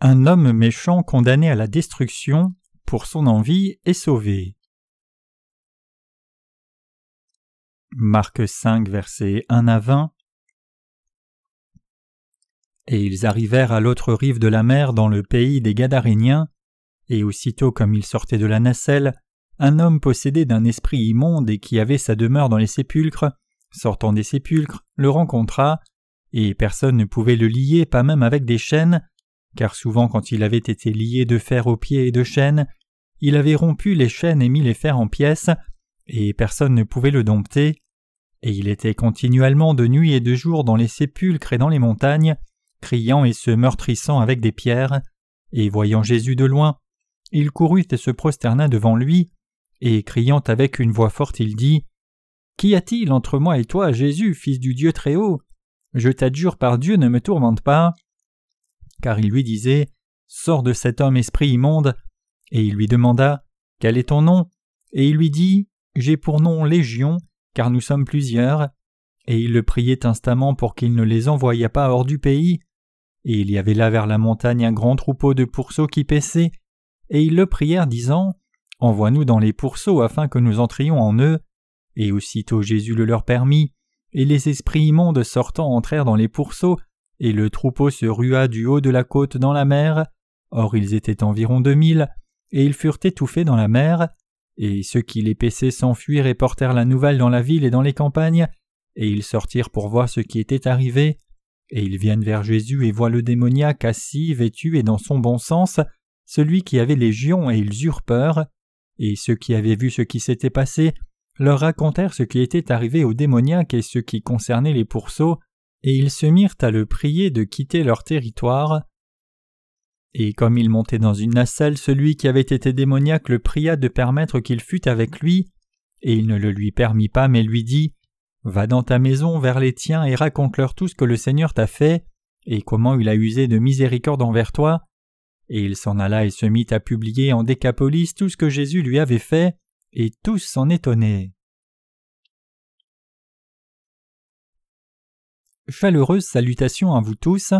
Un homme méchant condamné à la destruction pour son envie est sauvé. Marc 5, versets 1 à 20. Et ils arrivèrent à l'autre rive de la mer dans le pays des Gadaréniens, et aussitôt comme ils sortaient de la nacelle, un homme possédé d'un esprit immonde et qui avait sa demeure dans les sépulcres, sortant des sépulcres, le rencontra, et personne ne pouvait le lier, pas même avec des chaînes, car souvent quand il avait été lié de fer aux pieds et de chaînes, il avait rompu les chaînes et mis les fers en pièces, et personne ne pouvait le dompter, et il était continuellement de nuit et de jour dans les sépulcres et dans les montagnes, criant et se meurtrissant avec des pierres, et voyant Jésus de loin, il courut et se prosterna devant lui, et criant avec une voix forte, il dit Qu'y a-t-il entre moi et toi, Jésus, fils du Dieu très haut Je t'adjure par Dieu, ne me tourmente pas car il lui disait Sors de cet homme esprit immonde. Et il lui demanda Quel est ton nom? Et il lui dit J'ai pour nom Légion, car nous sommes plusieurs. Et il le priait instamment pour qu'il ne les envoyât pas hors du pays. Et il y avait là vers la montagne un grand troupeau de pourceaux qui paissaient. Et ils le prièrent, disant Envoie-nous dans les pourceaux afin que nous entrions en eux. Et aussitôt Jésus le leur permit, et les esprits immondes sortant entrèrent dans les pourceaux, et le troupeau se rua du haut de la côte dans la mer. Or ils étaient environ deux mille, et ils furent étouffés dans la mer. Et ceux qui les paissaient s'enfuirent et portèrent la nouvelle dans la ville et dans les campagnes, et ils sortirent pour voir ce qui était arrivé. Et ils viennent vers Jésus et voient le démoniaque assis, vêtu et dans son bon sens, celui qui avait légion, et ils eurent peur. Et ceux qui avaient vu ce qui s'était passé leur racontèrent ce qui était arrivé au démoniaque et ce qui concernait les pourceaux, et ils se mirent à le prier de quitter leur territoire. Et comme il montait dans une nacelle, celui qui avait été démoniaque le pria de permettre qu'il fût avec lui, et il ne le lui permit pas, mais lui dit Va dans ta maison vers les tiens et raconte-leur tout ce que le Seigneur t'a fait, et comment il a usé de miséricorde envers toi. Et il s'en alla et se mit à publier en Décapolis tout ce que Jésus lui avait fait, et tous s'en étonnaient. Chaleureuse salutation à vous tous.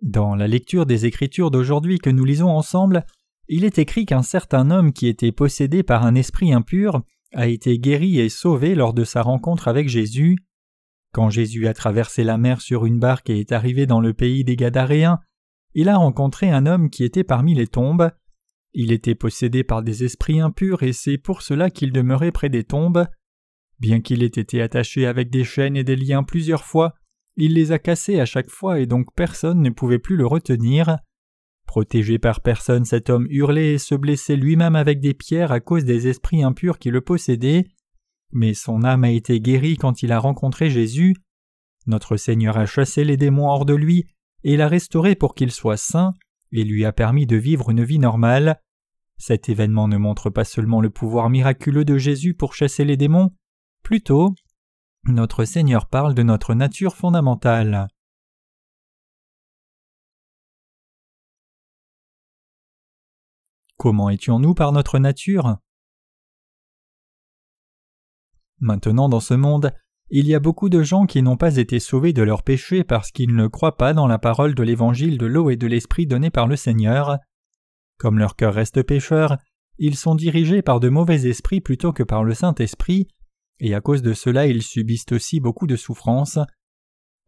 Dans la lecture des Écritures d'aujourd'hui que nous lisons ensemble, il est écrit qu'un certain homme qui était possédé par un esprit impur a été guéri et sauvé lors de sa rencontre avec Jésus. Quand Jésus a traversé la mer sur une barque et est arrivé dans le pays des Gadaréens, il a rencontré un homme qui était parmi les tombes. Il était possédé par des esprits impurs et c'est pour cela qu'il demeurait près des tombes. Bien qu'il ait été attaché avec des chaînes et des liens plusieurs fois, il les a cassés à chaque fois et donc personne ne pouvait plus le retenir. Protégé par personne, cet homme hurlait et se blessait lui-même avec des pierres à cause des esprits impurs qui le possédaient. Mais son âme a été guérie quand il a rencontré Jésus. Notre Seigneur a chassé les démons hors de lui et l'a restauré pour qu'il soit saint et lui a permis de vivre une vie normale. Cet événement ne montre pas seulement le pouvoir miraculeux de Jésus pour chasser les démons, Plutôt, notre Seigneur parle de notre nature fondamentale. Comment étions-nous par notre nature? Maintenant dans ce monde, il y a beaucoup de gens qui n'ont pas été sauvés de leurs péchés parce qu'ils ne croient pas dans la parole de l'évangile de l'eau et de l'esprit donné par le Seigneur. Comme leur cœur reste pécheur, ils sont dirigés par de mauvais esprits plutôt que par le Saint-Esprit, et à cause de cela ils subissent aussi beaucoup de souffrances.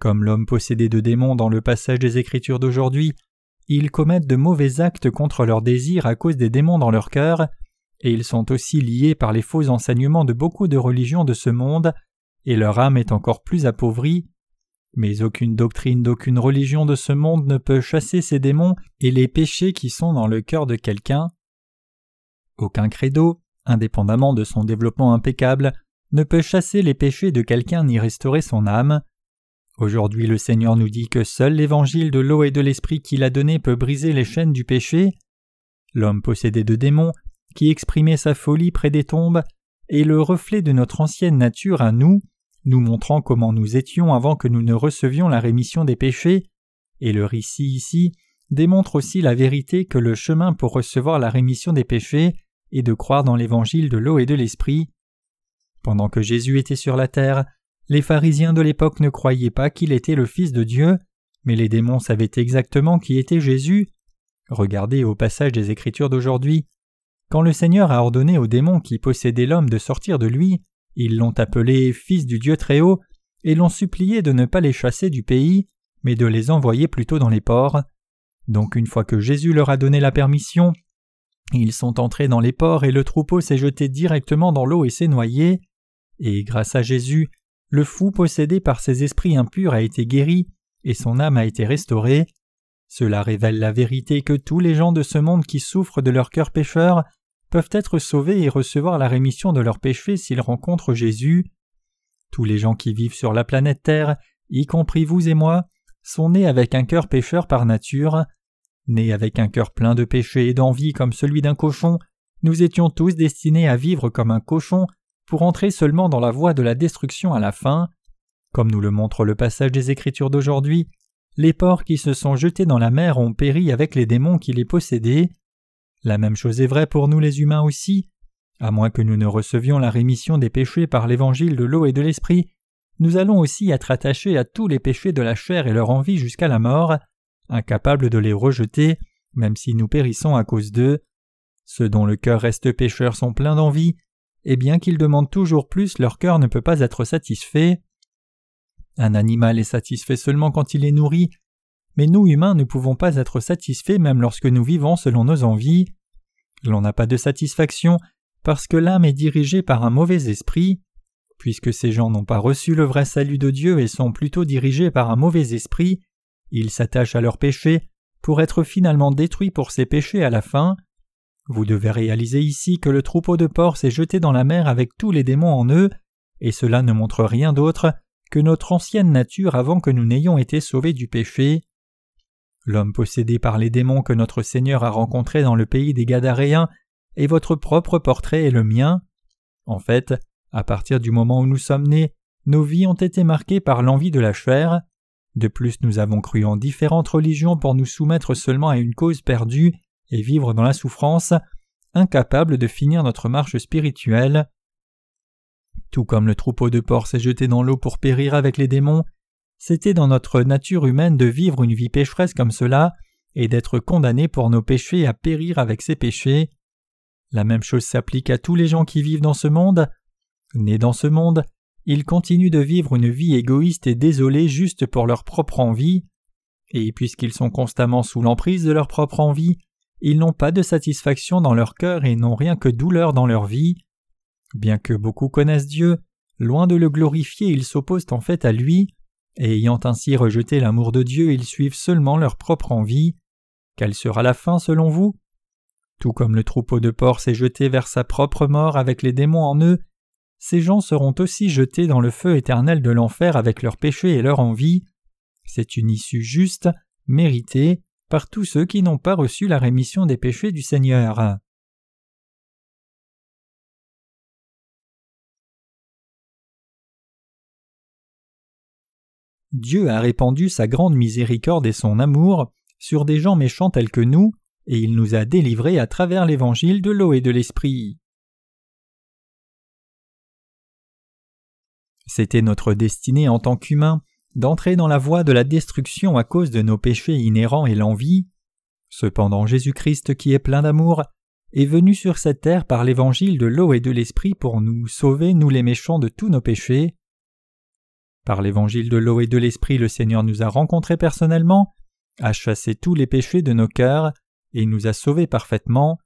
Comme l'homme possédé de démons dans le passage des Écritures d'aujourd'hui, ils commettent de mauvais actes contre leurs désirs à cause des démons dans leur cœur, et ils sont aussi liés par les faux enseignements de beaucoup de religions de ce monde, et leur âme est encore plus appauvrie. Mais aucune doctrine d'aucune religion de ce monde ne peut chasser ces démons et les péchés qui sont dans le cœur de quelqu'un. Aucun credo, indépendamment de son développement impeccable, ne peut chasser les péchés de quelqu'un ni restaurer son âme. Aujourd'hui le Seigneur nous dit que seul l'évangile de l'eau et de l'esprit qu'il a donné peut briser les chaînes du péché. L'homme possédé de démons, qui exprimait sa folie près des tombes, est le reflet de notre ancienne nature à nous, nous montrant comment nous étions avant que nous ne recevions la rémission des péchés, et le récit ici démontre aussi la vérité que le chemin pour recevoir la rémission des péchés est de croire dans l'évangile de l'eau et de l'esprit. Pendant que Jésus était sur la terre, les pharisiens de l'époque ne croyaient pas qu'il était le Fils de Dieu, mais les démons savaient exactement qui était Jésus. Regardez au passage des Écritures d'aujourd'hui. Quand le Seigneur a ordonné aux démons qui possédaient l'homme de sortir de lui, ils l'ont appelé Fils du Dieu Très-Haut et l'ont supplié de ne pas les chasser du pays, mais de les envoyer plutôt dans les ports. Donc une fois que Jésus leur a donné la permission, ils sont entrés dans les ports et le troupeau s'est jeté directement dans l'eau et s'est noyé. Et grâce à Jésus, le fou possédé par ses esprits impurs a été guéri et son âme a été restaurée. Cela révèle la vérité que tous les gens de ce monde qui souffrent de leur cœur pécheur peuvent être sauvés et recevoir la rémission de leurs péchés s'ils rencontrent Jésus. Tous les gens qui vivent sur la planète Terre, y compris vous et moi, sont nés avec un cœur pécheur par nature. Nés avec un cœur plein de péché et d'envie comme celui d'un cochon, nous étions tous destinés à vivre comme un cochon pour entrer seulement dans la voie de la destruction à la fin. Comme nous le montre le passage des Écritures d'aujourd'hui, les porcs qui se sont jetés dans la mer ont péri avec les démons qui les possédaient. La même chose est vraie pour nous les humains aussi. À moins que nous ne recevions la rémission des péchés par l'évangile de l'eau et de l'esprit, nous allons aussi être attachés à tous les péchés de la chair et leur envie jusqu'à la mort, incapables de les rejeter, même si nous périssons à cause d'eux. Ceux dont le cœur reste pécheur sont pleins d'envie, et bien qu'ils demandent toujours plus, leur cœur ne peut pas être satisfait. Un animal est satisfait seulement quand il est nourri, mais nous humains ne pouvons pas être satisfaits même lorsque nous vivons selon nos envies. L'on n'a pas de satisfaction parce que l'âme est dirigée par un mauvais esprit. Puisque ces gens n'ont pas reçu le vrai salut de Dieu et sont plutôt dirigés par un mauvais esprit, ils s'attachent à leurs péchés pour être finalement détruits pour ces péchés à la fin. Vous devez réaliser ici que le troupeau de porcs s'est jeté dans la mer avec tous les démons en eux, et cela ne montre rien d'autre que notre ancienne nature avant que nous n'ayons été sauvés du péché. L'homme possédé par les démons que notre Seigneur a rencontré dans le pays des Gadaréens est votre propre portrait et le mien. En fait, à partir du moment où nous sommes nés, nos vies ont été marquées par l'envie de la chair. De plus, nous avons cru en différentes religions pour nous soumettre seulement à une cause perdue et vivre dans la souffrance, incapables de finir notre marche spirituelle. Tout comme le troupeau de porcs s'est jeté dans l'eau pour périr avec les démons, c'était dans notre nature humaine de vivre une vie pécheresse comme cela et d'être condamné pour nos péchés à périr avec ces péchés. La même chose s'applique à tous les gens qui vivent dans ce monde. Nés dans ce monde, ils continuent de vivre une vie égoïste et désolée juste pour leur propre envie, et puisqu'ils sont constamment sous l'emprise de leur propre envie, ils n'ont pas de satisfaction dans leur cœur et n'ont rien que douleur dans leur vie. Bien que beaucoup connaissent Dieu, loin de le glorifier, ils s'opposent en fait à lui, et ayant ainsi rejeté l'amour de Dieu, ils suivent seulement leur propre envie. Quelle sera la fin selon vous? Tout comme le troupeau de porcs s'est jeté vers sa propre mort avec les démons en eux, ces gens seront aussi jetés dans le feu éternel de l'enfer avec leurs péchés et leur envie. C'est une issue juste, méritée, par tous ceux qui n'ont pas reçu la rémission des péchés du Seigneur. Dieu a répandu sa grande miséricorde et son amour sur des gens méchants tels que nous, et il nous a délivrés à travers l'évangile de l'eau et de l'esprit. C'était notre destinée en tant qu'humains d'entrer dans la voie de la destruction à cause de nos péchés inhérents et l'envie. Cependant Jésus-Christ qui est plein d'amour est venu sur cette terre par l'évangile de l'eau et de l'esprit pour nous sauver, nous les méchants, de tous nos péchés. Par l'évangile de l'eau et de l'esprit le Seigneur nous a rencontrés personnellement, a chassé tous les péchés de nos cœurs, et nous a sauvés parfaitement.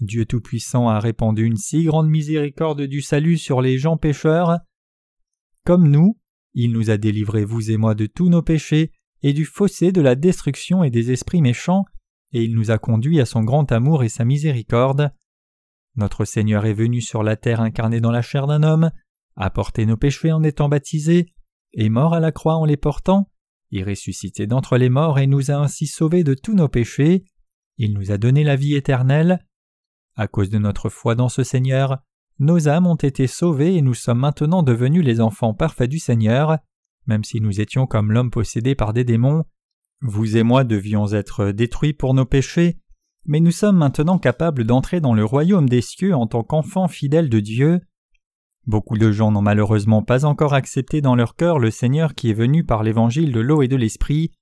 Dieu Tout-Puissant a répandu une si grande miséricorde du salut sur les gens pécheurs comme nous, il nous a délivrés, vous et moi, de tous nos péchés et du fossé de la destruction et des esprits méchants, et il nous a conduits à son grand amour et sa miséricorde. Notre Seigneur est venu sur la terre incarné dans la chair d'un homme, a porté nos péchés en étant baptisé, est mort à la croix en les portant, est ressuscité d'entre les morts et nous a ainsi sauvés de tous nos péchés, il nous a donné la vie éternelle. À cause de notre foi dans ce Seigneur, nos âmes ont été sauvées et nous sommes maintenant devenus les enfants parfaits du Seigneur, même si nous étions comme l'homme possédé par des démons. Vous et moi devions être détruits pour nos péchés, mais nous sommes maintenant capables d'entrer dans le royaume des cieux en tant qu'enfants fidèles de Dieu. Beaucoup de gens n'ont malheureusement pas encore accepté dans leur cœur le Seigneur qui est venu par l'évangile de l'eau et de l'esprit,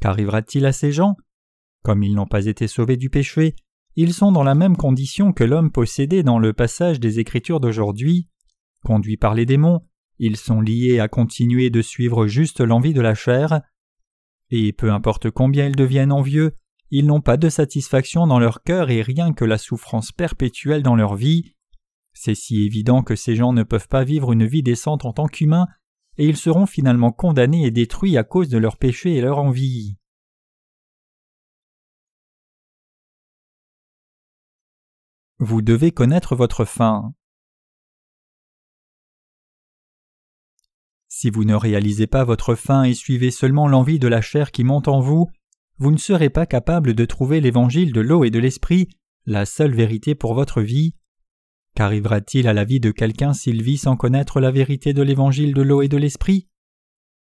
Qu'arrivera-t-il à ces gens? Comme ils n'ont pas été sauvés du péché, ils sont dans la même condition que l'homme possédé dans le passage des Écritures d'aujourd'hui. Conduits par les démons, ils sont liés à continuer de suivre juste l'envie de la chair. Et peu importe combien ils deviennent envieux, ils n'ont pas de satisfaction dans leur cœur et rien que la souffrance perpétuelle dans leur vie. C'est si évident que ces gens ne peuvent pas vivre une vie décente en tant qu'humains, et ils seront finalement condamnés et détruits à cause de leur péché et leur envie. Vous devez connaître votre fin. Si vous ne réalisez pas votre fin et suivez seulement l'envie de la chair qui monte en vous, vous ne serez pas capable de trouver l'évangile de l'eau et de l'esprit, la seule vérité pour votre vie. Qu'arrivera-t-il à la vie de quelqu'un s'il vit sans connaître la vérité de l'évangile de l'eau et de l'esprit?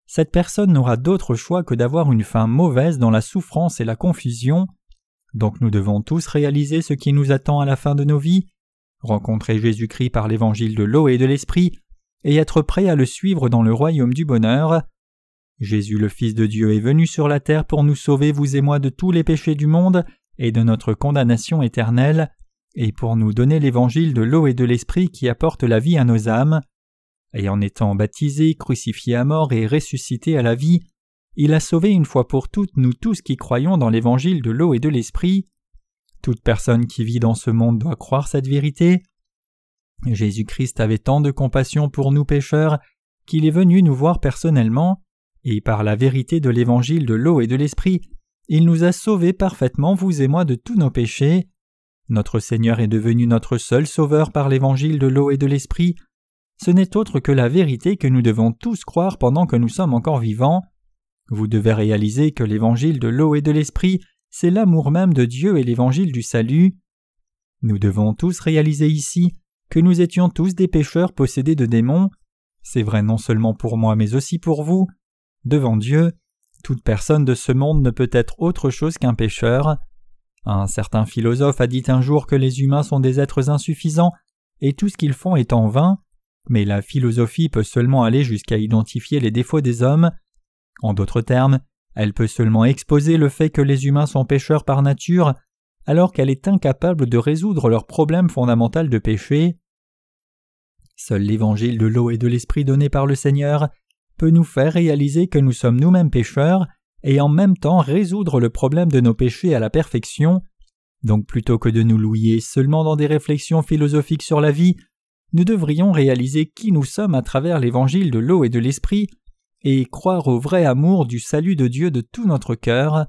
Cette personne n'aura d'autre choix que d'avoir une fin mauvaise dans la souffrance et la confusion. Donc nous devons tous réaliser ce qui nous attend à la fin de nos vies, rencontrer Jésus-Christ par l'évangile de l'eau et de l'esprit, et être prêt à le suivre dans le royaume du bonheur. Jésus le Fils de Dieu est venu sur la terre pour nous sauver, vous et moi, de tous les péchés du monde et de notre condamnation éternelle, et pour nous donner l'évangile de l'eau et de l'esprit qui apporte la vie à nos âmes. Et en étant baptisé, crucifié à mort et ressuscité à la vie, il a sauvé une fois pour toutes nous tous qui croyons dans l'évangile de l'eau et de l'esprit. Toute personne qui vit dans ce monde doit croire cette vérité. Jésus-Christ avait tant de compassion pour nous pécheurs qu'il est venu nous voir personnellement et par la vérité de l'évangile de l'eau et de l'esprit, il nous a sauvés parfaitement, vous et moi, de tous nos péchés. Notre Seigneur est devenu notre seul sauveur par l'évangile de l'eau et de l'esprit. Ce n'est autre que la vérité que nous devons tous croire pendant que nous sommes encore vivants. Vous devez réaliser que l'évangile de l'eau et de l'esprit, c'est l'amour même de Dieu et l'évangile du salut. Nous devons tous réaliser ici que nous étions tous des pécheurs possédés de démons. C'est vrai non seulement pour moi mais aussi pour vous. Devant Dieu, toute personne de ce monde ne peut être autre chose qu'un pécheur. Un certain philosophe a dit un jour que les humains sont des êtres insuffisants et tout ce qu'ils font est en vain, mais la philosophie peut seulement aller jusqu'à identifier les défauts des hommes. En d'autres termes, elle peut seulement exposer le fait que les humains sont pécheurs par nature, alors qu'elle est incapable de résoudre leur problème fondamental de péché. Seul l'évangile de l'eau et de l'esprit donné par le Seigneur peut nous faire réaliser que nous sommes nous-mêmes pécheurs et en même temps résoudre le problème de nos péchés à la perfection. Donc plutôt que de nous louer seulement dans des réflexions philosophiques sur la vie, nous devrions réaliser qui nous sommes à travers l'évangile de l'eau et de l'esprit et croire au vrai amour du salut de Dieu de tout notre cœur.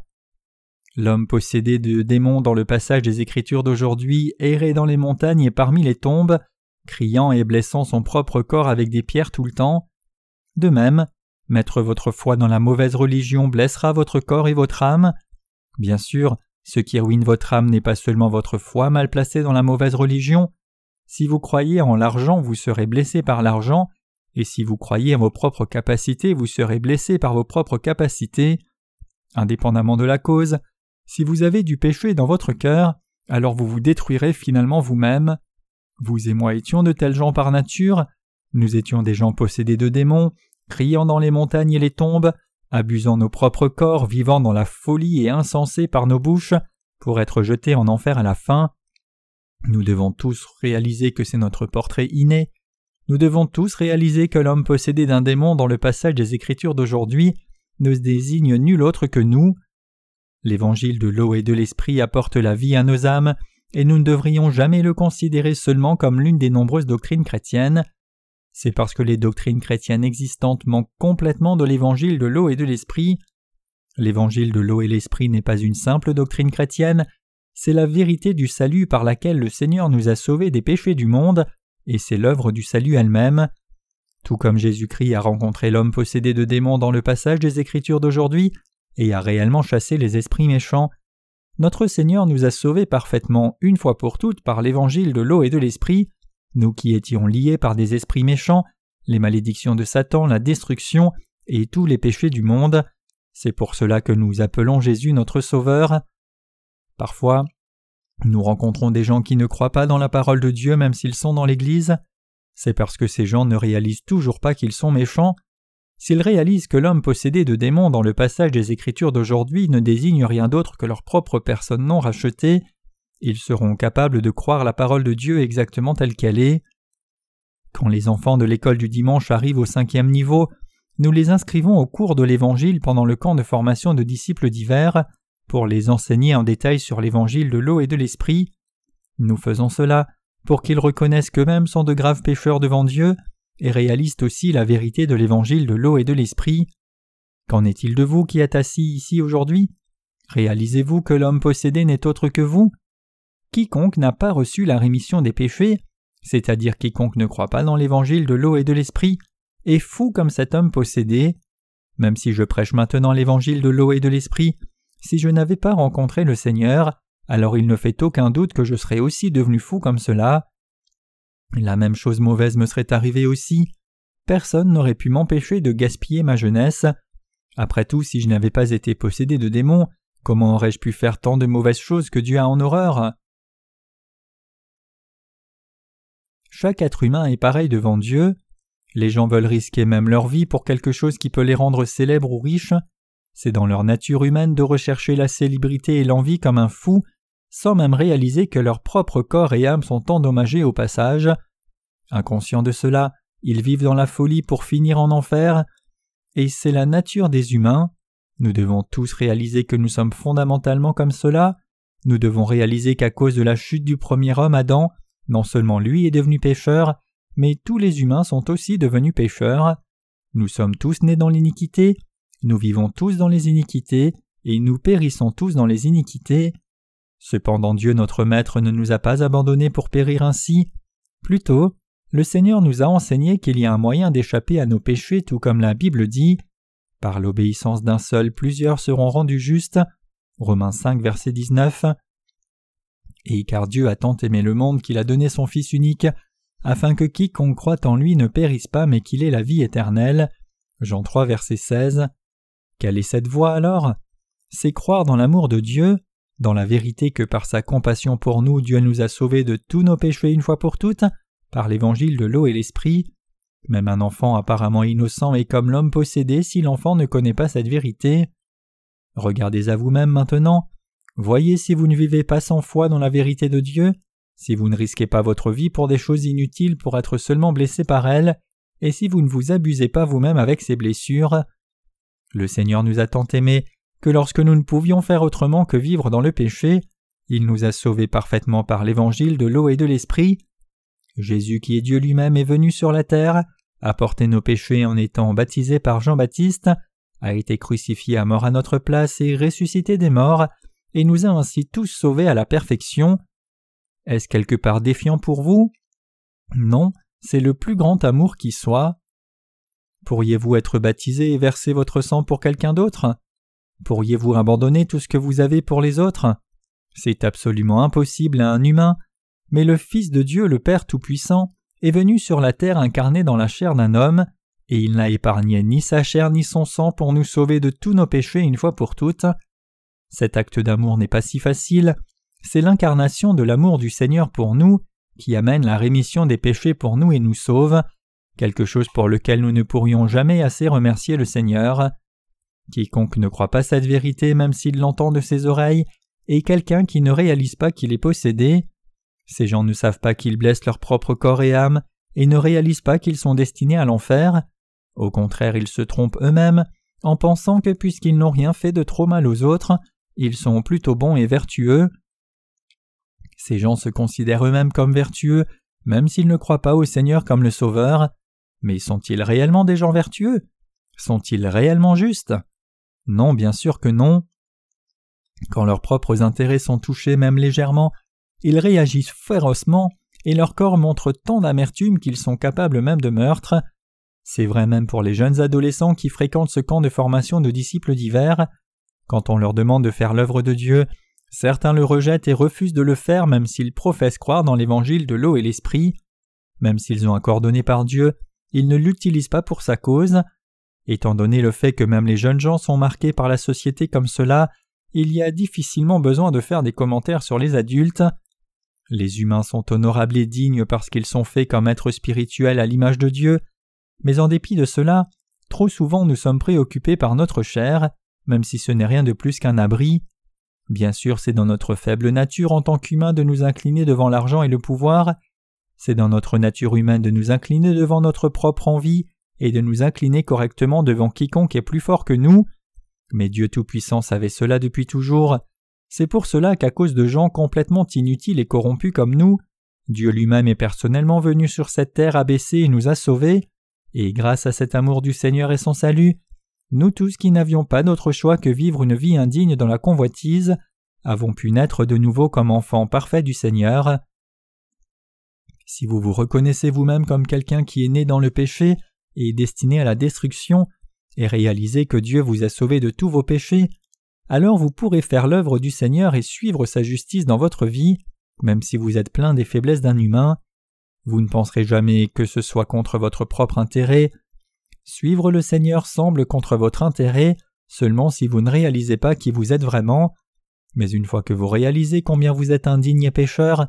L'homme possédé de démons dans le passage des Écritures d'aujourd'hui errait dans les montagnes et parmi les tombes, criant et blessant son propre corps avec des pierres tout le temps. De même, mettre votre foi dans la mauvaise religion blessera votre corps et votre âme. Bien sûr, ce qui ruine votre âme n'est pas seulement votre foi mal placée dans la mauvaise religion. Si vous croyez en l'argent, vous serez blessé par l'argent, et si vous croyez en vos propres capacités, vous serez blessé par vos propres capacités. Indépendamment de la cause, si vous avez du péché dans votre cœur, alors vous vous détruirez finalement vous-même. Vous et moi étions de tels gens par nature, nous étions des gens possédés de démons, criant dans les montagnes et les tombes, abusant nos propres corps, vivant dans la folie et insensés par nos bouches, pour être jetés en enfer à la fin. Nous devons tous réaliser que c'est notre portrait inné. Nous devons tous réaliser que l'homme possédé d'un démon dans le passage des Écritures d'aujourd'hui ne désigne nul autre que nous. L'évangile de l'eau et de l'esprit apporte la vie à nos âmes, et nous ne devrions jamais le considérer seulement comme l'une des nombreuses doctrines chrétiennes. C'est parce que les doctrines chrétiennes existantes manquent complètement de l'évangile de l'eau et de l'esprit. L'évangile de l'eau et l'esprit n'est pas une simple doctrine chrétienne, c'est la vérité du salut par laquelle le Seigneur nous a sauvés des péchés du monde, et c'est l'œuvre du salut elle-même. Tout comme Jésus-Christ a rencontré l'homme possédé de démons dans le passage des Écritures d'aujourd'hui, et a réellement chassé les esprits méchants, notre Seigneur nous a sauvés parfaitement une fois pour toutes par l'évangile de l'eau et de l'esprit, nous qui étions liés par des esprits méchants, les malédictions de Satan, la destruction et tous les péchés du monde, c'est pour cela que nous appelons Jésus notre Sauveur. Parfois, nous rencontrons des gens qui ne croient pas dans la parole de Dieu même s'ils sont dans l'Église. C'est parce que ces gens ne réalisent toujours pas qu'ils sont méchants. s'ils réalisent que l'homme possédé de démons dans le passage des Écritures d'aujourd'hui ne désigne rien d'autre que leur propre personne non rachetée, ils seront capables de croire la parole de Dieu exactement telle qu'elle est. Quand les enfants de l'école du dimanche arrivent au cinquième niveau, nous les inscrivons au cours de l'Évangile pendant le camp de formation de disciples divers pour les enseigner en détail sur l'Évangile de l'eau et de l'Esprit. Nous faisons cela pour qu'ils reconnaissent qu'eux-mêmes sont de graves pécheurs devant Dieu et réalisent aussi la vérité de l'évangile de l'eau et de l'esprit. Qu'en est-il de vous qui êtes assis ici aujourd'hui? Réalisez-vous que l'homme possédé n'est autre que vous? Quiconque n'a pas reçu la rémission des péchés, c'est-à-dire quiconque ne croit pas dans l'évangile de l'eau et de l'esprit, est fou comme cet homme possédé. Même si je prêche maintenant l'évangile de l'eau et de l'esprit, si je n'avais pas rencontré le Seigneur, alors il ne fait aucun doute que je serais aussi devenu fou comme cela. La même chose mauvaise me serait arrivée aussi. Personne n'aurait pu m'empêcher de gaspiller ma jeunesse. Après tout, si je n'avais pas été possédé de démons, comment aurais-je pu faire tant de mauvaises choses que Dieu a en horreur? Chaque être humain est pareil devant Dieu. Les gens veulent risquer même leur vie pour quelque chose qui peut les rendre célèbres ou riches. C'est dans leur nature humaine de rechercher la célébrité et l'envie comme un fou sans même réaliser que leur propre corps et âme sont endommagés au passage. Inconscients de cela, ils vivent dans la folie pour finir en enfer, et c'est la nature des humains. Nous devons tous réaliser que nous sommes fondamentalement comme cela. Nous devons réaliser qu'à cause de la chute du premier homme Adam, non seulement lui est devenu pécheur, mais tous les humains sont aussi devenus pécheurs. Nous sommes tous nés dans l'iniquité, nous vivons tous dans les iniquités, et nous périssons tous dans les iniquités. Cependant Dieu notre Maître ne nous a pas abandonnés pour périr ainsi. Plutôt, le Seigneur nous a enseigné qu'il y a un moyen d'échapper à nos péchés tout comme la Bible dit. Par l'obéissance d'un seul, plusieurs seront rendus justes. Romains 5, verset 19. Et car Dieu a tant aimé le monde qu'il a donné son Fils unique, afin que quiconque croit en lui ne périsse pas mais qu'il ait la vie éternelle. Jean 3, verset 16. Quelle est cette voie alors? C'est croire dans l'amour de Dieu, dans la vérité que par sa compassion pour nous Dieu nous a sauvés de tous nos péchés une fois pour toutes, par l'évangile de l'eau et l'esprit. Même un enfant apparemment innocent est comme l'homme possédé si l'enfant ne connaît pas cette vérité. Regardez à vous-même maintenant, voyez si vous ne vivez pas sans foi dans la vérité de Dieu, si vous ne risquez pas votre vie pour des choses inutiles pour être seulement blessé par elle, et si vous ne vous abusez pas vous-même avec ces blessures. Le Seigneur nous a tant aimés que lorsque nous ne pouvions faire autrement que vivre dans le péché, il nous a sauvés parfaitement par l'évangile de l'eau et de l'esprit. Jésus qui est Dieu lui-même est venu sur la terre, a porté nos péchés en étant baptisé par Jean-Baptiste, a été crucifié à mort à notre place et ressuscité des morts, et nous a ainsi tous sauvés à la perfection. Est-ce quelque part défiant pour vous? Non, c'est le plus grand amour qui soit. Pourriez-vous être baptisé et verser votre sang pour quelqu'un d'autre? Pourriez-vous abandonner tout ce que vous avez pour les autres? C'est absolument impossible à un humain, mais le Fils de Dieu, le Père Tout-Puissant, est venu sur la terre incarné dans la chair d'un homme, et il n'a épargné ni sa chair ni son sang pour nous sauver de tous nos péchés une fois pour toutes. Cet acte d'amour n'est pas si facile, c'est l'incarnation de l'amour du Seigneur pour nous qui amène la rémission des péchés pour nous et nous sauve, quelque chose pour lequel nous ne pourrions jamais assez remercier le Seigneur. Quiconque ne croit pas cette vérité même s'il l'entend de ses oreilles est quelqu'un qui ne réalise pas qu'il est possédé. Ces gens ne savent pas qu'ils blessent leur propre corps et âme et ne réalisent pas qu'ils sont destinés à l'enfer. Au contraire, ils se trompent eux-mêmes en pensant que puisqu'ils n'ont rien fait de trop mal aux autres, ils sont plutôt bons et vertueux. Ces gens se considèrent eux-mêmes comme vertueux, même s'ils ne croient pas au Seigneur comme le Sauveur. Mais sont-ils réellement des gens vertueux? Sont-ils réellement justes? Non, bien sûr que non. Quand leurs propres intérêts sont touchés même légèrement, ils réagissent férocement et leur corps montre tant d'amertume qu'ils sont capables même de meurtre. C'est vrai même pour les jeunes adolescents qui fréquentent ce camp de formation de disciples divers. Quand on leur demande de faire l'œuvre de Dieu, certains le rejettent et refusent de le faire même s'ils professent croire dans l'évangile de l'eau et l'esprit. Même s'ils ont un corps donné par Dieu, ils ne l'utilisent pas pour sa cause. Étant donné le fait que même les jeunes gens sont marqués par la société comme cela, il y a difficilement besoin de faire des commentaires sur les adultes. Les humains sont honorables et dignes parce qu'ils sont faits comme êtres spirituels à l'image de Dieu, mais en dépit de cela, trop souvent nous sommes préoccupés par notre chair, même si ce n'est rien de plus qu'un abri. Bien sûr, c'est dans notre faible nature en tant qu'humain de nous incliner devant l'argent et le pouvoir, c'est dans notre nature humaine de nous incliner devant notre propre envie et de nous incliner correctement devant quiconque est plus fort que nous. Mais Dieu Tout-Puissant savait cela depuis toujours. C'est pour cela qu'à cause de gens complètement inutiles et corrompus comme nous, Dieu lui-même est personnellement venu sur cette terre abaissée et nous a sauvés, et grâce à cet amour du Seigneur et son salut, nous tous qui n'avions pas d'autre choix que vivre une vie indigne dans la convoitise, avons pu naître de nouveau comme enfants parfaits du Seigneur. Si vous vous reconnaissez vous-même comme quelqu'un qui est né dans le péché et destiné à la destruction, et réalisez que Dieu vous a sauvé de tous vos péchés, alors vous pourrez faire l'œuvre du Seigneur et suivre sa justice dans votre vie, même si vous êtes plein des faiblesses d'un humain. Vous ne penserez jamais que ce soit contre votre propre intérêt. Suivre le Seigneur semble contre votre intérêt seulement si vous ne réalisez pas qui vous êtes vraiment. Mais une fois que vous réalisez combien vous êtes indigne et pécheur,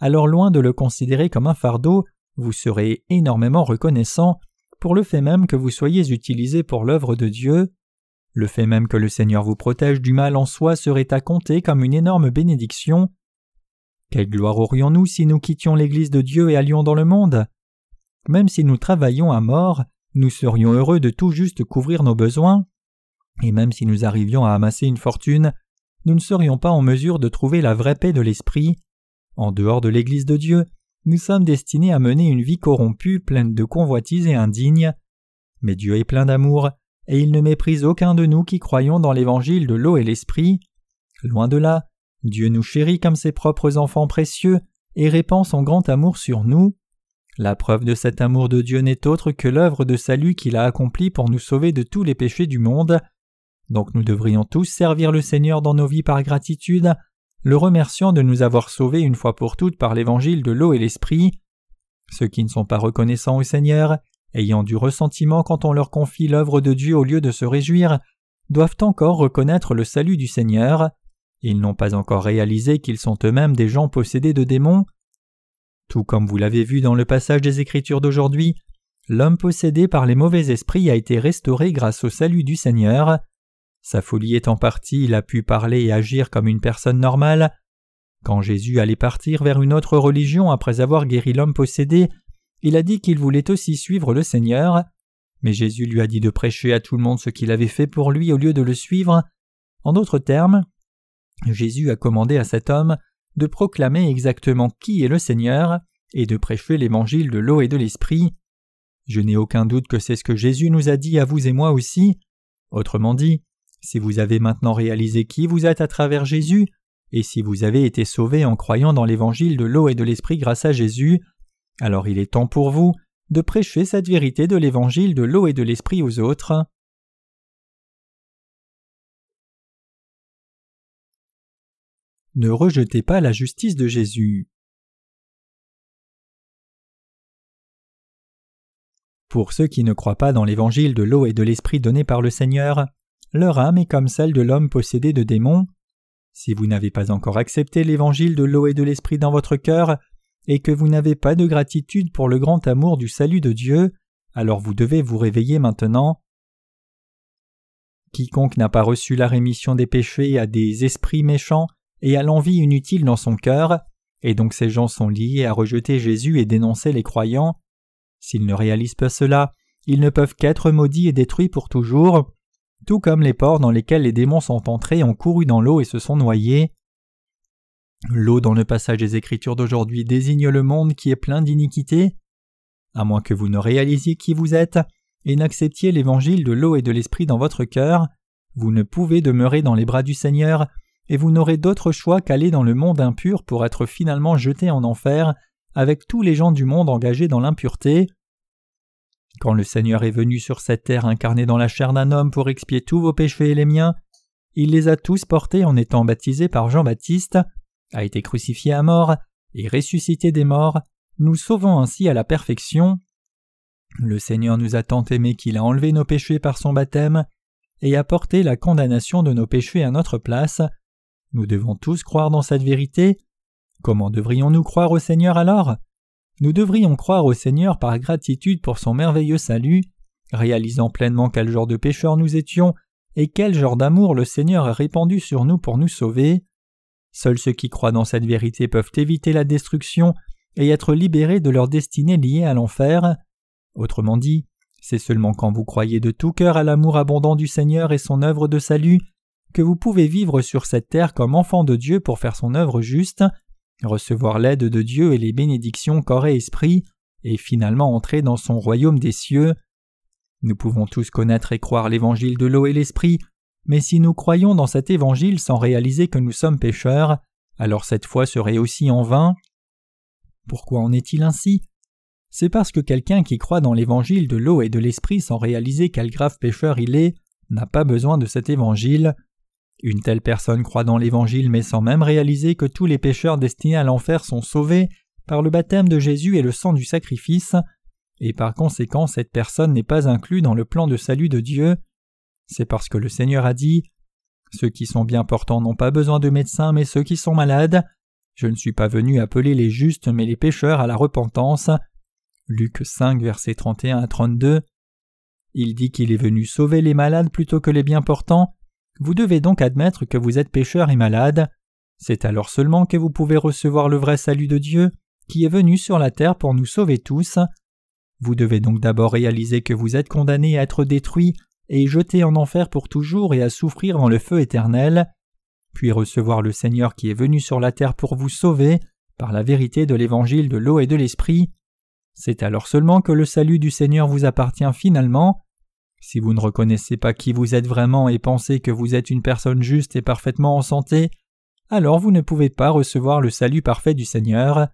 alors loin de le considérer comme un fardeau, vous serez énormément reconnaissant pour le fait même que vous soyez utilisé pour l'œuvre de Dieu. Le fait même que le Seigneur vous protège du mal en soi serait à compter comme une énorme bénédiction. Quelle gloire aurions-nous si nous quittions l'Église de Dieu et allions dans le monde? Même si nous travaillions à mort, nous serions heureux de tout juste couvrir nos besoins, et même si nous arrivions à amasser une fortune, nous ne serions pas en mesure de trouver la vraie paix de l'esprit. En dehors de l'Église de Dieu, nous sommes destinés à mener une vie corrompue, pleine de convoitises et indigne. Mais Dieu est plein d'amour, et il ne méprise aucun de nous qui croyons dans l'évangile de l'eau et l'esprit. Loin de là, Dieu nous chérit comme ses propres enfants précieux et répand son grand amour sur nous. La preuve de cet amour de Dieu n'est autre que l'œuvre de salut qu'il a accomplie pour nous sauver de tous les péchés du monde. Donc nous devrions tous servir le Seigneur dans nos vies par gratitude, le remerciant de nous avoir sauvés une fois pour toutes par l'évangile de l'eau et l'esprit. Ceux qui ne sont pas reconnaissants au Seigneur, ayant du ressentiment quand on leur confie l'œuvre de Dieu au lieu de se réjouir, doivent encore reconnaître le salut du Seigneur. Ils n'ont pas encore réalisé qu'ils sont eux-mêmes des gens possédés de démons. Tout comme vous l'avez vu dans le passage des Écritures d'aujourd'hui, l'homme possédé par les mauvais esprits a été restauré grâce au salut du Seigneur. Sa folie étant partie, il a pu parler et agir comme une personne normale. Quand Jésus allait partir vers une autre religion après avoir guéri l'homme possédé, il a dit qu'il voulait aussi suivre le Seigneur, mais Jésus lui a dit de prêcher à tout le monde ce qu'il avait fait pour lui au lieu de le suivre. En d'autres termes, Jésus a commandé à cet homme de proclamer exactement qui est le Seigneur et de prêcher l'évangile de l'eau et de l'esprit. Je n'ai aucun doute que c'est ce que Jésus nous a dit à vous et moi aussi. Autrement dit, si vous avez maintenant réalisé qui vous êtes à travers Jésus, et si vous avez été sauvé en croyant dans l'évangile de l'eau et de l'esprit grâce à Jésus, alors il est temps pour vous de prêcher cette vérité de l'évangile de l'eau et de l'esprit aux autres. Ne rejetez pas la justice de Jésus. Pour ceux qui ne croient pas dans l'évangile de l'eau et de l'esprit donné par le Seigneur, leur âme est comme celle de l'homme possédé de démons. Si vous n'avez pas encore accepté l'évangile de l'eau et de l'esprit dans votre cœur, et que vous n'avez pas de gratitude pour le grand amour du salut de Dieu, alors vous devez vous réveiller maintenant. Quiconque n'a pas reçu la rémission des péchés a des esprits méchants et a l'envie inutile dans son cœur, et donc ces gens sont liés à rejeter Jésus et dénoncer les croyants. S'ils ne réalisent pas cela, ils ne peuvent qu'être maudits et détruits pour toujours, tout comme les ports dans lesquels les démons sont entrés ont couru dans l'eau et se sont noyés. L'eau dans le passage des Écritures d'aujourd'hui désigne le monde qui est plein d'iniquité. À moins que vous ne réalisiez qui vous êtes et n'acceptiez l'évangile de l'eau et de l'esprit dans votre cœur, vous ne pouvez demeurer dans les bras du Seigneur, et vous n'aurez d'autre choix qu'aller dans le monde impur pour être finalement jeté en enfer avec tous les gens du monde engagés dans l'impureté. Quand le Seigneur est venu sur cette terre incarné dans la chair d'un homme pour expier tous vos péchés et les miens, il les a tous portés en étant baptisé par Jean-Baptiste, a été crucifié à mort et ressuscité des morts, nous sauvant ainsi à la perfection. Le Seigneur nous a tant aimés qu'il a enlevé nos péchés par son baptême et a porté la condamnation de nos péchés à notre place. Nous devons tous croire dans cette vérité. Comment devrions-nous croire au Seigneur alors? Nous devrions croire au Seigneur par gratitude pour son merveilleux salut, réalisant pleinement quel genre de pécheurs nous étions et quel genre d'amour le Seigneur a répandu sur nous pour nous sauver. Seuls ceux qui croient dans cette vérité peuvent éviter la destruction et être libérés de leur destinée liée à l'enfer. Autrement dit, c'est seulement quand vous croyez de tout cœur à l'amour abondant du Seigneur et son œuvre de salut que vous pouvez vivre sur cette terre comme enfant de Dieu pour faire son œuvre juste, recevoir l'aide de Dieu et les bénédictions corps et esprit, et finalement entrer dans son royaume des cieux. Nous pouvons tous connaître et croire l'évangile de l'eau et l'esprit, mais si nous croyons dans cet évangile sans réaliser que nous sommes pécheurs, alors cette foi serait aussi en vain. Pourquoi en est-il ainsi? C'est parce que quelqu'un qui croit dans l'évangile de l'eau et de l'esprit sans réaliser quel grave pécheur il est, n'a pas besoin de cet évangile. Une telle personne croit dans l'évangile mais sans même réaliser que tous les pécheurs destinés à l'enfer sont sauvés par le baptême de Jésus et le sang du sacrifice, et par conséquent cette personne n'est pas inclue dans le plan de salut de Dieu. C'est parce que le Seigneur a dit Ceux qui sont bien portants n'ont pas besoin de médecins, mais ceux qui sont malades. Je ne suis pas venu appeler les justes, mais les pécheurs à la repentance. Luc 5, versets 31 à 32. Il dit qu'il est venu sauver les malades plutôt que les bien portants. Vous devez donc admettre que vous êtes pécheur et malade. C'est alors seulement que vous pouvez recevoir le vrai salut de Dieu, qui est venu sur la terre pour nous sauver tous. Vous devez donc d'abord réaliser que vous êtes condamné à être détruit et jeté en enfer pour toujours et à souffrir dans le feu éternel, puis recevoir le Seigneur qui est venu sur la terre pour vous sauver par la vérité de l'évangile de l'eau et de l'esprit. C'est alors seulement que le salut du Seigneur vous appartient finalement. Si vous ne reconnaissez pas qui vous êtes vraiment et pensez que vous êtes une personne juste et parfaitement en santé, alors vous ne pouvez pas recevoir le salut parfait du Seigneur.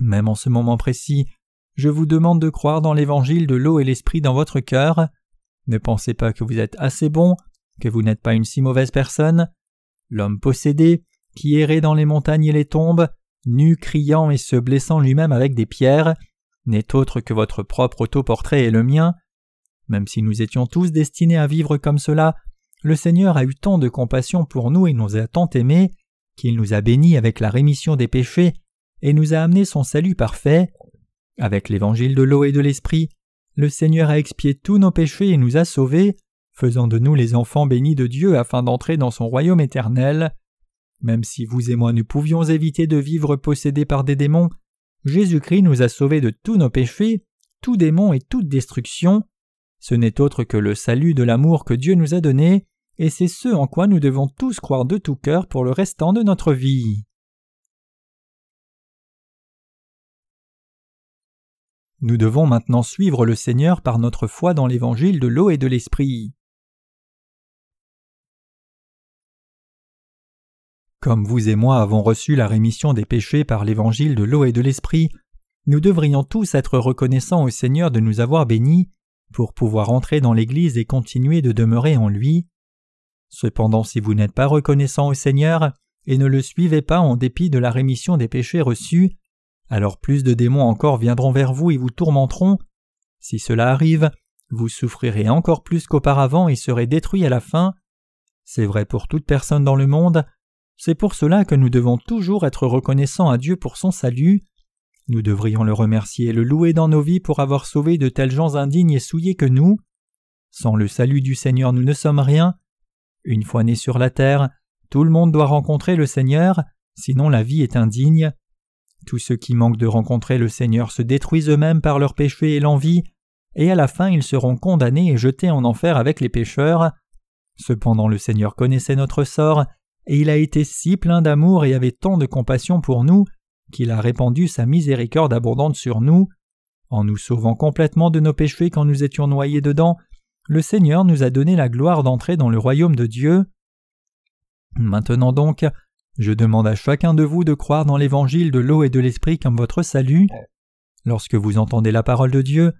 Même en ce moment précis, je vous demande de croire dans l'évangile de l'eau et l'esprit dans votre cœur. Ne pensez pas que vous êtes assez bon, que vous n'êtes pas une si mauvaise personne. L'homme possédé, qui errait dans les montagnes et les tombes, nu, criant et se blessant lui-même avec des pierres, n'est autre que votre propre autoportrait et le mien. Même si nous étions tous destinés à vivre comme cela, le Seigneur a eu tant de compassion pour nous et nous a tant aimés, qu'il nous a bénis avec la rémission des péchés et nous a amené son salut parfait. Avec l'évangile de l'eau et de l'esprit, le Seigneur a expié tous nos péchés et nous a sauvés, faisant de nous les enfants bénis de Dieu afin d'entrer dans son royaume éternel. Même si vous et moi ne pouvions éviter de vivre possédés par des démons, Jésus-Christ nous a sauvés de tous nos péchés, tout démon et toute destruction. Ce n'est autre que le salut de l'amour que Dieu nous a donné, et c'est ce en quoi nous devons tous croire de tout cœur pour le restant de notre vie. Nous devons maintenant suivre le Seigneur par notre foi dans l'évangile de l'eau et de l'esprit. Comme vous et moi avons reçu la rémission des péchés par l'évangile de l'eau et de l'esprit, nous devrions tous être reconnaissants au Seigneur de nous avoir bénis pour pouvoir entrer dans l'Église et continuer de demeurer en lui. Cependant, si vous n'êtes pas reconnaissant au Seigneur et ne le suivez pas en dépit de la rémission des péchés reçus, alors plus de démons encore viendront vers vous et vous tourmenteront. Si cela arrive, vous souffrirez encore plus qu'auparavant et serez détruits à la fin. C'est vrai pour toute personne dans le monde. C'est pour cela que nous devons toujours être reconnaissants à Dieu pour son salut. Nous devrions le remercier et le louer dans nos vies pour avoir sauvé de tels gens indignes et souillés que nous. Sans le salut du Seigneur, nous ne sommes rien. Une fois nés sur la terre, tout le monde doit rencontrer le Seigneur, sinon la vie est indigne. Tous ceux qui manquent de rencontrer le Seigneur se détruisent eux-mêmes par leurs péchés et l'envie, et à la fin ils seront condamnés et jetés en enfer avec les pécheurs. Cependant le Seigneur connaissait notre sort, et il a été si plein d'amour et avait tant de compassion pour nous, qu'il a répandu sa miséricorde abondante sur nous. En nous sauvant complètement de nos péchés quand nous étions noyés dedans, le Seigneur nous a donné la gloire d'entrer dans le royaume de Dieu. Maintenant donc, je demande à chacun de vous de croire dans l'évangile de l'eau et de l'esprit comme votre salut. Lorsque vous entendez la parole de Dieu,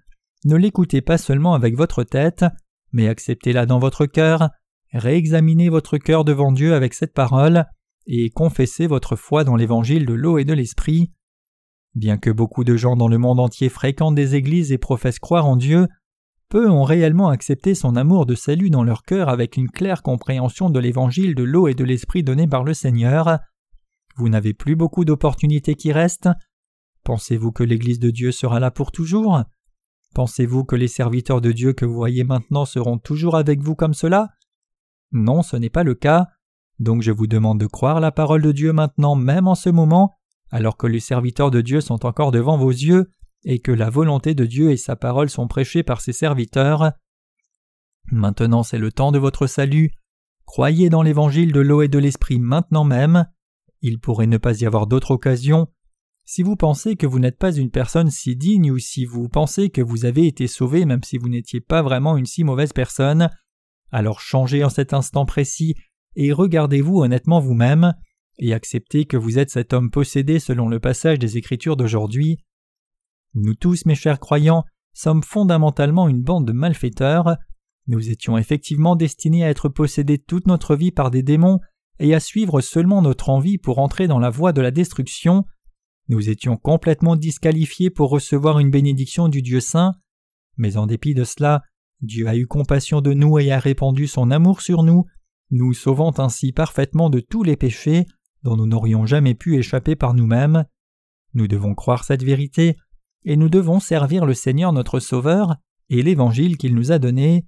ne l'écoutez pas seulement avec votre tête, mais acceptez-la dans votre cœur, réexaminez votre cœur devant Dieu avec cette parole, et confessez votre foi dans l'évangile de l'eau et de l'esprit. Bien que beaucoup de gens dans le monde entier fréquentent des églises et professent croire en Dieu, peu ont réellement accepté son amour de salut dans leur cœur avec une claire compréhension de l'évangile de l'eau et de l'esprit donné par le Seigneur. Vous n'avez plus beaucoup d'opportunités qui restent. Pensez-vous que l'Église de Dieu sera là pour toujours? Pensez-vous que les serviteurs de Dieu que vous voyez maintenant seront toujours avec vous comme cela? Non, ce n'est pas le cas. Donc je vous demande de croire la parole de Dieu maintenant, même en ce moment, alors que les serviteurs de Dieu sont encore devant vos yeux, et que la volonté de Dieu et sa parole sont prêchées par ses serviteurs. Maintenant c'est le temps de votre salut. Croyez dans l'évangile de l'eau et de l'esprit maintenant même. Il pourrait ne pas y avoir d'autre occasion. Si vous pensez que vous n'êtes pas une personne si digne ou si vous pensez que vous avez été sauvé même si vous n'étiez pas vraiment une si mauvaise personne, alors changez en cet instant précis et regardez-vous honnêtement vous-même et acceptez que vous êtes cet homme possédé selon le passage des Écritures d'aujourd'hui. Nous tous, mes chers croyants, sommes fondamentalement une bande de malfaiteurs. Nous étions effectivement destinés à être possédés toute notre vie par des démons et à suivre seulement notre envie pour entrer dans la voie de la destruction. Nous étions complètement disqualifiés pour recevoir une bénédiction du Dieu saint, mais en dépit de cela, Dieu a eu compassion de nous et a répandu son amour sur nous, nous sauvant ainsi parfaitement de tous les péchés dont nous n'aurions jamais pu échapper par nous-mêmes. Nous devons croire cette vérité, et nous devons servir le Seigneur notre Sauveur et l'Évangile qu'il nous a donné.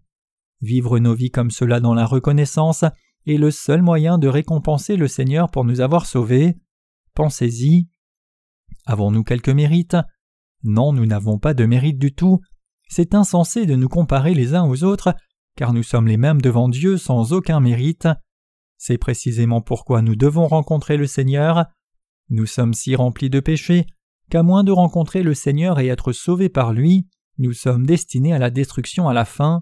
Vivre nos vies comme cela dans la reconnaissance est le seul moyen de récompenser le Seigneur pour nous avoir sauvés. Pensez-y. Avons-nous quelque mérite? Non, nous n'avons pas de mérite du tout. C'est insensé de nous comparer les uns aux autres car nous sommes les mêmes devant Dieu sans aucun mérite. C'est précisément pourquoi nous devons rencontrer le Seigneur. Nous sommes si remplis de péchés qu'à moins de rencontrer le Seigneur et être sauvés par lui, nous sommes destinés à la destruction à la fin.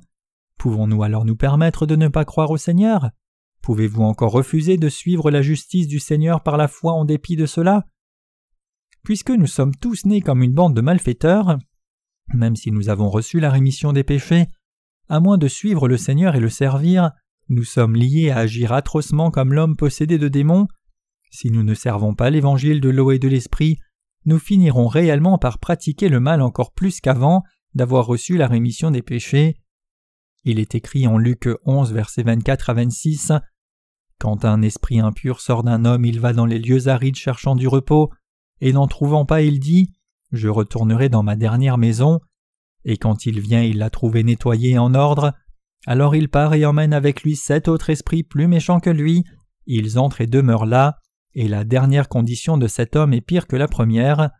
Pouvons-nous alors nous permettre de ne pas croire au Seigneur? Pouvez-vous encore refuser de suivre la justice du Seigneur par la foi en dépit de cela? Puisque nous sommes tous nés comme une bande de malfaiteurs, même si nous avons reçu la rémission des péchés, à moins de suivre le Seigneur et le servir, nous sommes liés à agir atrocement comme l'homme possédé de démons. Si nous ne servons pas l'évangile de l'eau et de l'esprit, nous finirons réellement par pratiquer le mal encore plus qu'avant d'avoir reçu la rémission des péchés. Il est écrit en Luc 11, versets 24 à 26 Quand un esprit impur sort d'un homme, il va dans les lieux arides cherchant du repos, et n'en trouvant pas, il dit Je retournerai dans ma dernière maison et quand il vient il l'a trouvé nettoyé en ordre, alors il part et emmène avec lui sept autres esprits plus méchants que lui, ils entrent et demeurent là, et la dernière condition de cet homme est pire que la première.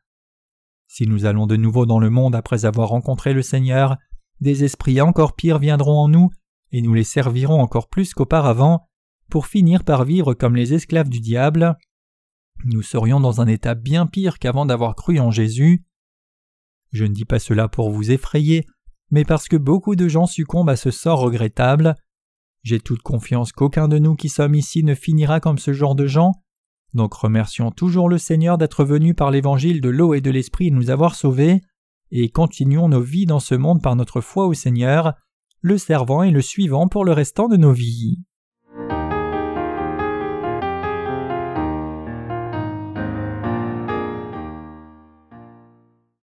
Si nous allons de nouveau dans le monde après avoir rencontré le Seigneur, des esprits encore pires viendront en nous, et nous les servirons encore plus qu'auparavant, pour finir par vivre comme les esclaves du diable. Nous serions dans un état bien pire qu'avant d'avoir cru en Jésus. Je ne dis pas cela pour vous effrayer, mais parce que beaucoup de gens succombent à ce sort regrettable. J'ai toute confiance qu'aucun de nous qui sommes ici ne finira comme ce genre de gens. Donc remercions toujours le Seigneur d'être venu par l'évangile de l'eau et de l'esprit nous avoir sauvés, et continuons nos vies dans ce monde par notre foi au Seigneur, le servant et le suivant pour le restant de nos vies.